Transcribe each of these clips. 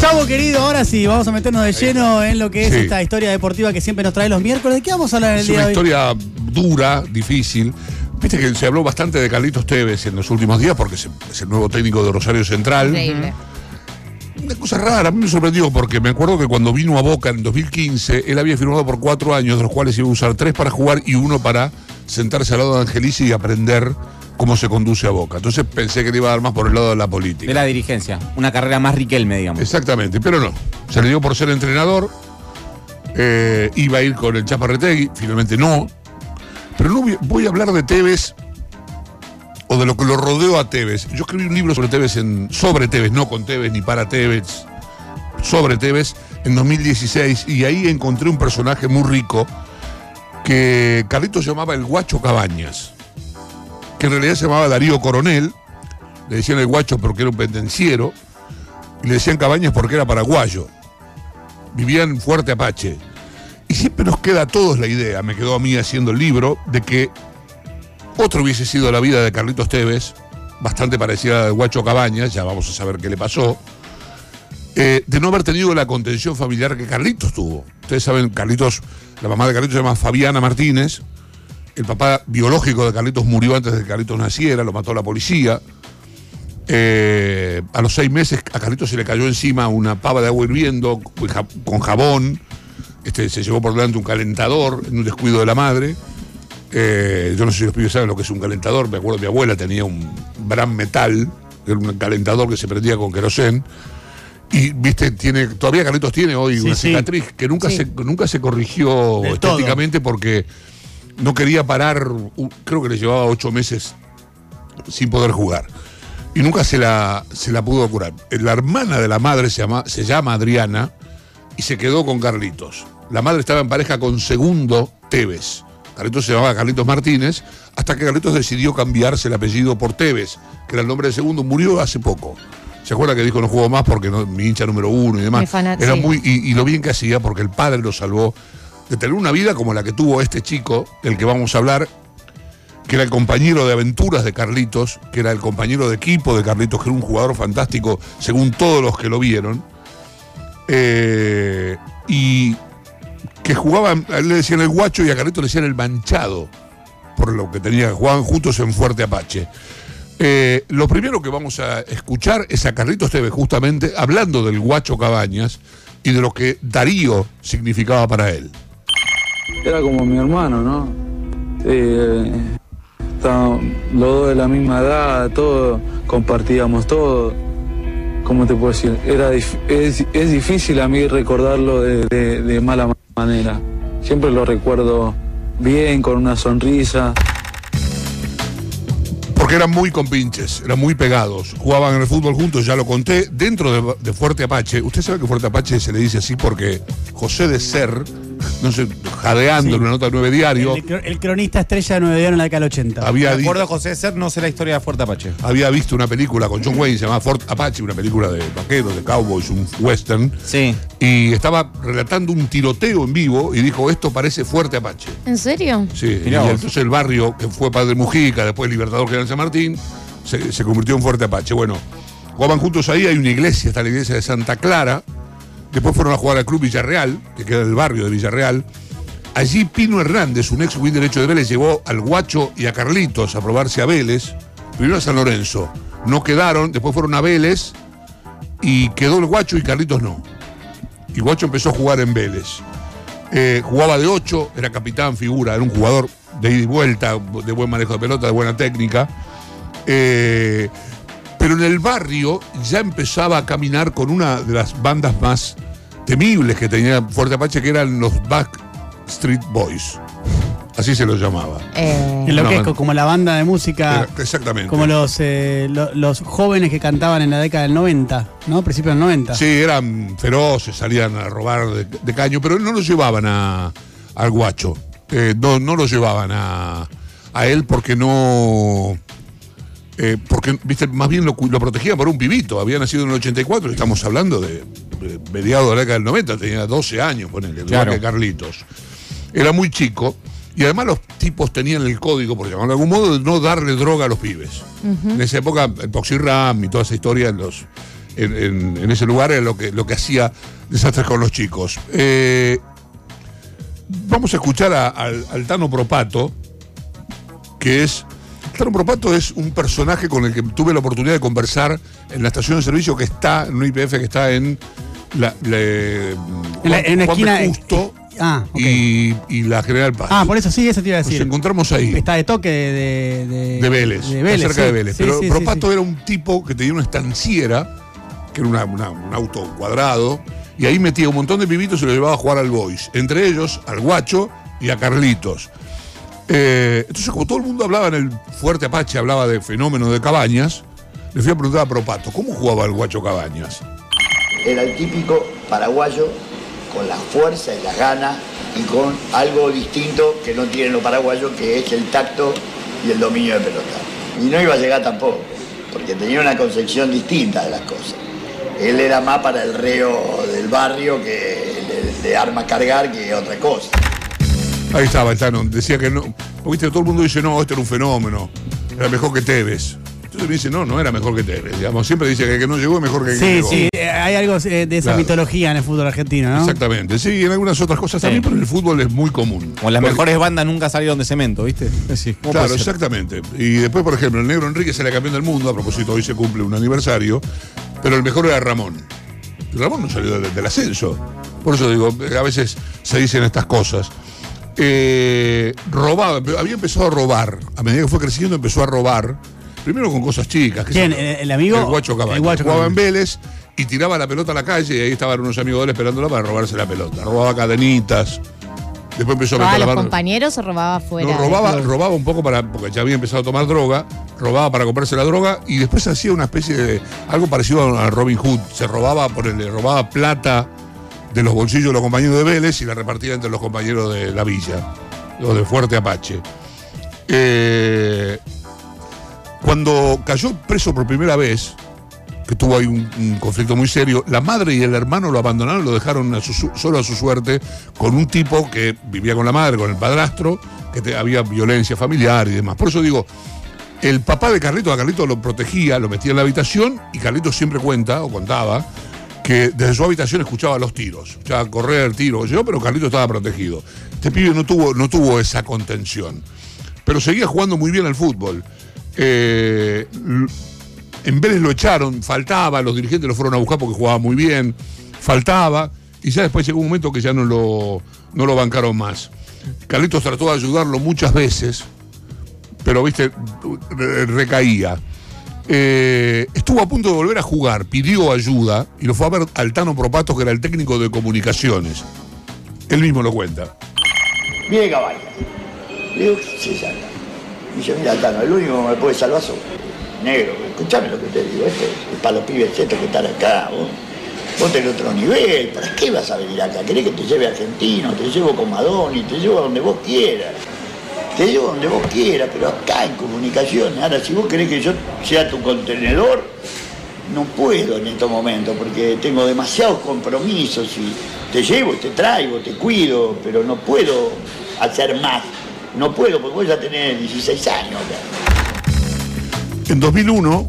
Chavo querido, ahora sí, vamos a meternos de lleno en lo que es Sí. esta historia deportiva que siempre nos trae los miércoles. ¿De qué vamos a hablar el Es día una de hoy? historia dura, difícil. Viste que se habló bastante de Carlitos Tevez en los últimos días porque es es el nuevo técnico de Rosario Central. Increíble. Una cosa rara, a mí me sorprendió porque me acuerdo que cuando vino a Boca en 2015, él había firmado por cuatro años, de los cuales iba a usar tres para jugar y uno para sentarse al lado de Angelici y aprender cómo se conduce a Boca. Entonces pensé que le iba a dar más por el lado de la política. De la dirigencia. Una carrera más Riquelme, digamos. Exactamente, pero no. Se le dio por ser entrenador. eh, iba a ir con el Chaparretegui, finalmente no. Pero no voy, a hablar de Tevez o de lo que lo rodeó a Tevez. Yo escribí un libro sobre Tevez, en, sobre Tevez, no con Tevez ni para Tevez, sobre Tevez, en 2016. Y ahí encontré un personaje muy rico que Carlitos llamaba el Guacho Cabañas, que en realidad se llamaba Darío Coronel. Le decían el Guacho porque era un pendenciero y le decían Cabañas porque era paraguayo. Vivía en Fuerte Apache. Y siempre nos queda a todos la idea, me quedó a mí haciendo el libro, de que otro hubiese sido la vida de Carlitos Tevez, bastante parecida a de Guacho Cabañas, ya vamos a saber qué le pasó, eh, de no haber tenido la contención familiar que Carlitos tuvo. Ustedes saben, Carlitos, la mamá de Carlitos se llama Fabiana Martínez, el papá biológico de Carlitos murió antes de que Carlitos naciera, lo mató la policía. Eh, a los seis meses a Carlitos se le cayó encima una pava de agua hirviendo con ja- con jabón. Este, se llevó por delante un calentador en un descuido de la madre. Eh, yo no sé si los pibes saben lo que es un calentador. Me acuerdo mi abuela tenía un gran metal, era un calentador que se prendía con querosén. Y viste, tiene, todavía Carlitos tiene hoy Sí, una sí. cicatriz que nunca Sí. se, nunca se corrigió Del todo. estéticamente porque no quería parar, creo que le llevaba ocho meses sin poder jugar. Y nunca se la, se la pudo curar. La hermana de la madre se llama, se llama Adriana y se quedó con Carlitos. La madre estaba en pareja con Segundo Tevez. Carlitos se llamaba Carlitos Martínez, hasta que Carlitos decidió cambiarse el apellido por Tevez, que era el nombre de Segundo, murió hace poco. ¿Se acuerda que dijo no juego más porque no, mi hincha número uno y demás? Era sí. muy, y, y lo bien que hacía porque el padre lo salvó de tener una vida como la que tuvo este chico, del que vamos a hablar, que era el compañero de aventuras de Carlitos, que era el compañero de equipo de Carlitos, que era un jugador fantástico según todos los que lo vieron. Eh, y que jugaban, a él le decían el guacho y a Carlitos le decían el manchado, por lo que tenía, jugaban juntos en Fuerte Apache. Eh, lo primero que vamos a escuchar es a Carlitos Tevez justamente hablando del guacho Cabañas y de lo que Darío significaba para él. Era como mi hermano, ¿no? Eh, estábamos los dos de la misma edad, todo, compartíamos todo. ¿Cómo te puedo decir? Era es, es difícil a mí recordarlo de, de- de mala manera. Siempre lo recuerdo bien, con una sonrisa. Porque eran muy compinches, eran muy pegados. Jugaban en el fútbol juntos, ya lo conté, dentro de, de Fuerte Apache. Usted sabe que Fuerte Apache se le dice así porque José de Ser, no sé, jadeando Sí. en una nota de nueve diario, El, cro- el cronista estrella de Nueve Diario en la década del 80. había, De acuerdo a José Ser, no sé la historia de Fuerte Apache. había visto una película con John Wayne, se llamaba Fort Apache, una película de vaqueros, de cowboys, un western, Sí. y estaba relatando un tiroteo en vivo y dijo, esto parece Fuerte Apache. ¿En serio? Sí, y Mirá vos. entonces el barrio, que fue Padre Mujica, después Libertador General San Martín, se, se convirtió en Fuerte Apache. Bueno, jugaban juntos ahí, hay una iglesia, está la iglesia de Santa Clara. Después fueron a jugar al Club Villarreal, que queda en el barrio de Villarreal. Allí Pino Hernández, un ex win derecho de Vélez, llevó al Guacho y a Carlitos a probarse a Vélez. Primero a San Lorenzo. No quedaron, después fueron a Vélez y quedó el Guacho y Carlitos no. Y Guacho empezó a jugar en Vélez. Eh, jugaba de 8, era capitán, figura, era un jugador de ida y vuelta, de buen manejo de pelota, de buena técnica. Eh, pero en el barrio ya empezaba a caminar con una de las bandas más temibles que tenía Fuerte Apache, que eran los Backstreet Boys. Así se los llamaba. Eh, En lo No, que es no. como la banda de música, Era- exactamente. como los, eh, lo- los jóvenes que cantaban en la década del 90, ¿no? Principios del 90. Sí, eran feroces, salían a robar de, de caño, pero no lo llevaban a, al guacho. Eh, no, no lo llevaban a, a él porque no. Eh, porque, viste, más bien lo, lo protegían por un pibito. Había nacido en el 84, estamos hablando de, de mediados de la década del 90, tenía 12 años, ponele, Claro. que Carlitos. Era muy chico. Y además los tipos tenían el código, por llamarlo de algún modo, de no darle droga a los pibes. En esa época, el Poxirram y toda esa historia, los, en, en- en ese lugar era lo que, lo que hacía desastres con los chicos. Eh, vamos a escuchar a- al Tano Propato, que es. Tano Propato es un personaje con el que tuve la oportunidad de conversar en la estación de servicio que está, en un IPF que está en la, la- En la, en la Juan esquina. Justo ah, ok. y, y la General Paz. ah, por eso sí, eso te iba a Nos decir. encontramos ahí. Está de toque de, de, De Vélez, De está Vélez, cerca sí. de Vélez. Sí, Pero sí, Propato era un tipo que tenía una estanciera, que era una- una- un auto cuadrado, y ahí metía un montón de pibitos y lo llevaba a jugar al Boys. Entre ellos, al Guacho y a Carlitos. Eh, entonces, como todo el mundo hablaba en el Fuerte Apache, hablaba de fenómenos de Cabañas, le fui a preguntar a Propato, ¿cómo jugaba el Guacho Cabañas? Era el típico paraguayo con la fuerza y las ganas y con algo distinto que no tienen los paraguayos, que es el tacto y el dominio de pelota. Y no iba a llegar tampoco, porque tenía una concepción distinta de las cosas. Él era más para el reo del barrio que de, de arma cargar que otra cosa. Ahí estaba Tano, decía que no. Viste, todo el mundo dice, no, este era un fenómeno, era mejor que Tevez. Entonces me dice, no, no era mejor que Tevez. Digamos, siempre dice que el que no llegó es mejor que el que Sí, llegó. sí, eh, hay algo eh, de esa Claro. mitología en el fútbol argentino, ¿no? Exactamente, sí, y en algunas otras cosas también, Sí. pero en el fútbol es muy común. Como las Porque- mejores bandas nunca salieron de cemento, ¿viste? Sí, ¿cómo Claro, exactamente. Y después, por ejemplo, el negro Enrique era campeón del mundo, a propósito, hoy se cumple un aniversario, pero el mejor era Ramón. Ramón no salió del, del ascenso. Por eso digo, a veces se dicen estas cosas. Eh, robaba, había empezado a robar. A medida que fue creciendo, empezó a robar. Primero con cosas chicas. que ¿El- el amigo? El Guacho Cabañas. El Guacho Jugaba en. Vélez y tiraba la pelota a la calle y ahí estaban unos amigos de él esperándola para robarse la pelota. Robaba cadenitas. Después empezó a ¿Robaba a meter la los mano. compañeros o robaba afuera? No, robaba, robaba un poco para, porque ya había empezado a tomar droga, robaba para comprarse la droga y después hacía una especie de algo parecido a Robin Hood. Se robaba por el, le robaba plata de los bolsillos de los compañeros de Vélez y la repartía entre los compañeros de la villa, los de Fuerte Apache. Eh, cuando cayó preso por primera vez, que tuvo ahí un, conflicto muy serio, la madre y el hermano lo abandonaron, lo dejaron solo a su suerte con un tipo que vivía con la madre, con el padrastro, que había violencia familiar y demás. Por eso digo, el papá de Carlito, a Carlito lo protegía, lo metía en la habitación y Carlito siempre cuenta o contaba que desde su habitación escuchaba los tiros, escuchaba correr tiro, yo, pero Carlito estaba protegido. Este pibe no tuvo, no tuvo esa contención, pero seguía jugando muy bien al fútbol. Eh, en Vélez lo echaron, faltaba, los dirigentes lo fueron a buscar porque jugaba muy bien, faltaba, y ya después llegó un momento que ya no lo, no lo bancaron más. Carlitos trató de ayudarlo muchas veces, pero viste, re- recaía. Eh, estuvo a punto de volver a jugar, pidió ayuda y lo fue a ver al Tano Propato, que era el técnico de comunicaciones. Él mismo lo cuenta. Viene Cabañas. Le digo, ¿qué se llama? Y mira, Tano, el único que me puede salvar sos negro. Escuchame lo que te digo, esto es para los pibes estos que están acá. Vos, vos tenés otro nivel, ¿para qué vas a venir acá? ¿Querés que te lleve Argentino? Te llevo con Madoni, te llevo a donde vos quieras. Te llevo donde vos quieras, pero acá en comunicaciones. Ahora, si vos querés que yo sea tu contenedor, no puedo en estos momentos porque tengo demasiados compromisos y te llevo, te traigo, te cuido, pero no puedo hacer más. No puedo porque vos ya tenés 16 años. En 2001,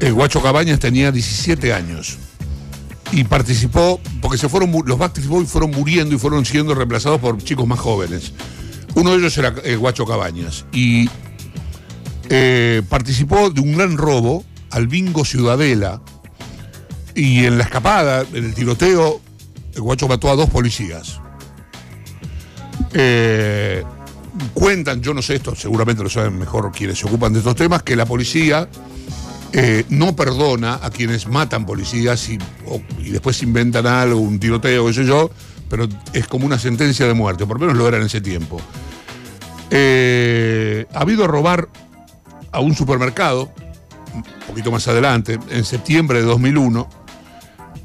el Guacho Cabañas tenía 17 años y participó, porque se fueron, los Backstreet Boys fueron muriendo y fueron siendo reemplazados por chicos más jóvenes. Uno de ellos era el Guacho Cabañas y eh, participó de un gran robo al Bingo Ciudadela y en la escapada, en el tiroteo, el Guacho mató a dos policías. Eh, cuentan, yo no sé esto, seguramente lo saben mejor quienes se ocupan de estos temas, que la policía eh, no perdona a quienes matan policías y, y después inventan algo, un tiroteo, qué sé yo, pero es como una sentencia de muerte, por lo menos lo era en ese tiempo. Eh, ha habido a robar a un supermercado, un poquito más adelante, en septiembre de 2001,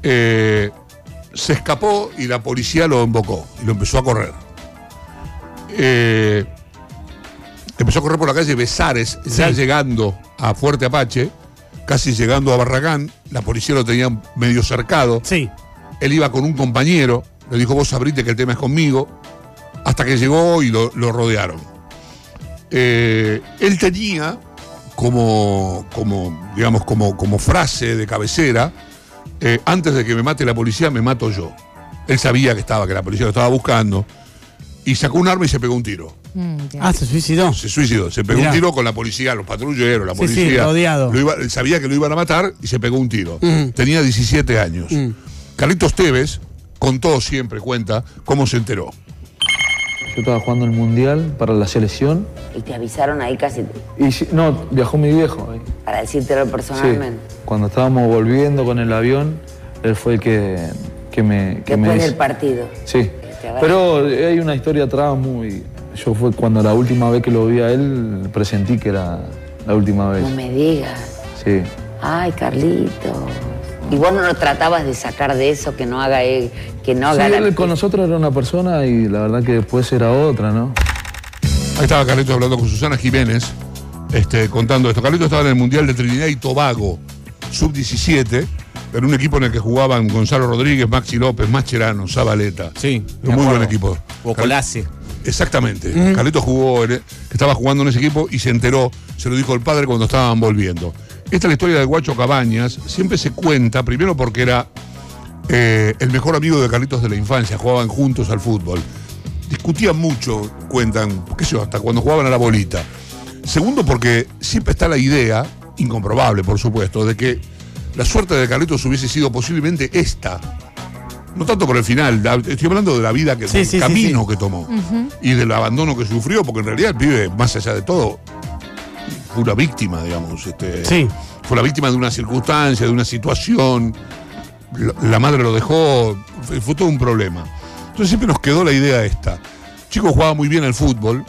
eh, se escapó y la policía lo embocó y lo empezó a correr. Eh, empezó a correr por la calle Besares, ya llegando a Fuerte Apache, casi llegando a Barragán, la policía lo tenía medio cercado, Sí. él iba con un compañero, le dijo vos abrite que el tema es conmigo, hasta que llegó y lo, lo rodearon. Eh, él tenía como, como digamos, como, como frase de cabecera, eh, antes de que me mate la policía, me mato yo. Él sabía que estaba, que la policía lo estaba buscando, y sacó un arma y se pegó un tiro. Mm. Ah, se suicidó. Se suicidó, se pegó Mirá. un tiro con la policía, los patrulleros, la Sí, sí, policía. rodeado. Lo iba- él sabía que lo iban a matar y se pegó un tiro. Mm. Tenía 17 años. Mm. Carlitos Tevez contó siempre, cuenta, cómo se enteró. Yo estaba jugando el mundial para la selección Y te avisaron ahí casi y si- no, viajó mi viejo. ahí. para decírtelo Sí. personalmente. Cuando estábamos volviendo con el avión, él fue el que, que me. Que me Después del partido. Sí. Te agarra. Pero hay una historia atrás muy. Yo fue cuando la última vez que lo vi a él, presentí que era la última vez. No me digas. Sí. Ay, Carlitos. Y vos no lo tratabas de sacar de eso, que no haga él, que no Sí, haga él la- con nosotros era una persona y la verdad que después era otra, ¿no? Ahí estaba Carlitos hablando con Susana Jiménez, este, contando esto. Carlitos estaba en el Mundial de Trinidad y Tobago, sub-17, en un equipo en el que jugaban Gonzalo Rodríguez, Maxi López, Mascherano, Zabaleta. Sí. Un muy buen equipo. O Colase. Exactamente. Carlitos jugó, en- estaba jugando en ese equipo y se enteró, se lo dijo el padre cuando estaban volviendo. Esta es la historia de Guacho Cabañas. Siempre se cuenta, primero porque era eh, el mejor amigo de Carlitos de la infancia, jugaban juntos al fútbol. Discutían mucho, cuentan, qué sé yo, hasta cuando jugaban a la bolita. Segundo porque siempre está la idea, incomprobable por supuesto, de que la suerte de Carlitos hubiese sido posiblemente esta. No tanto por el final, la- estoy hablando de la vida, que, Sí, del sí, camino sí. que tomó y del abandono que sufrió, porque en realidad el pibe, más allá de todo, fue una víctima, digamos. Este, Sí. Fue la víctima de una circunstancia, de una situación. La, la madre lo dejó, fue, fue todo un problema. Entonces siempre nos quedó la idea esta. Chico jugaba muy bien al fútbol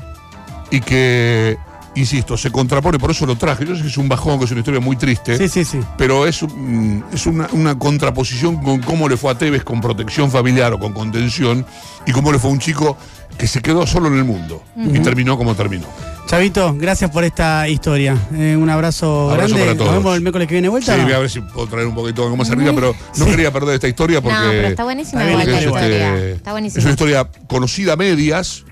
y que, insisto, se contrapone, por eso lo traje. Yo sé que es un bajón, que es una historia muy triste Sí, sí, sí. pero es, un- es una, una contraposición con cómo le fue a Tevez con protección familiar o con contención y cómo le fue a un chico que se quedó solo en el mundo y terminó como terminó. Chavito, gracias por esta historia. Eh, un abrazo, Abrazo grande. para todos. Nos vemos el miércoles que viene vuelta. Sí, voy a ver si puedo traer un poquito algo más arriba, pero no Sí. quería perder esta historia porque, No, pero está buenísima Está igual es, igual. historia. este, Está es buenísima. una historia conocida a medias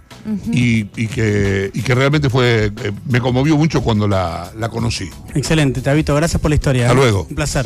y, y que, y que realmente fue eh, me conmovió mucho cuando la, la conocí. Excelente, Chavito, gracias por la historia. Hasta ¿eh? luego. Un placer.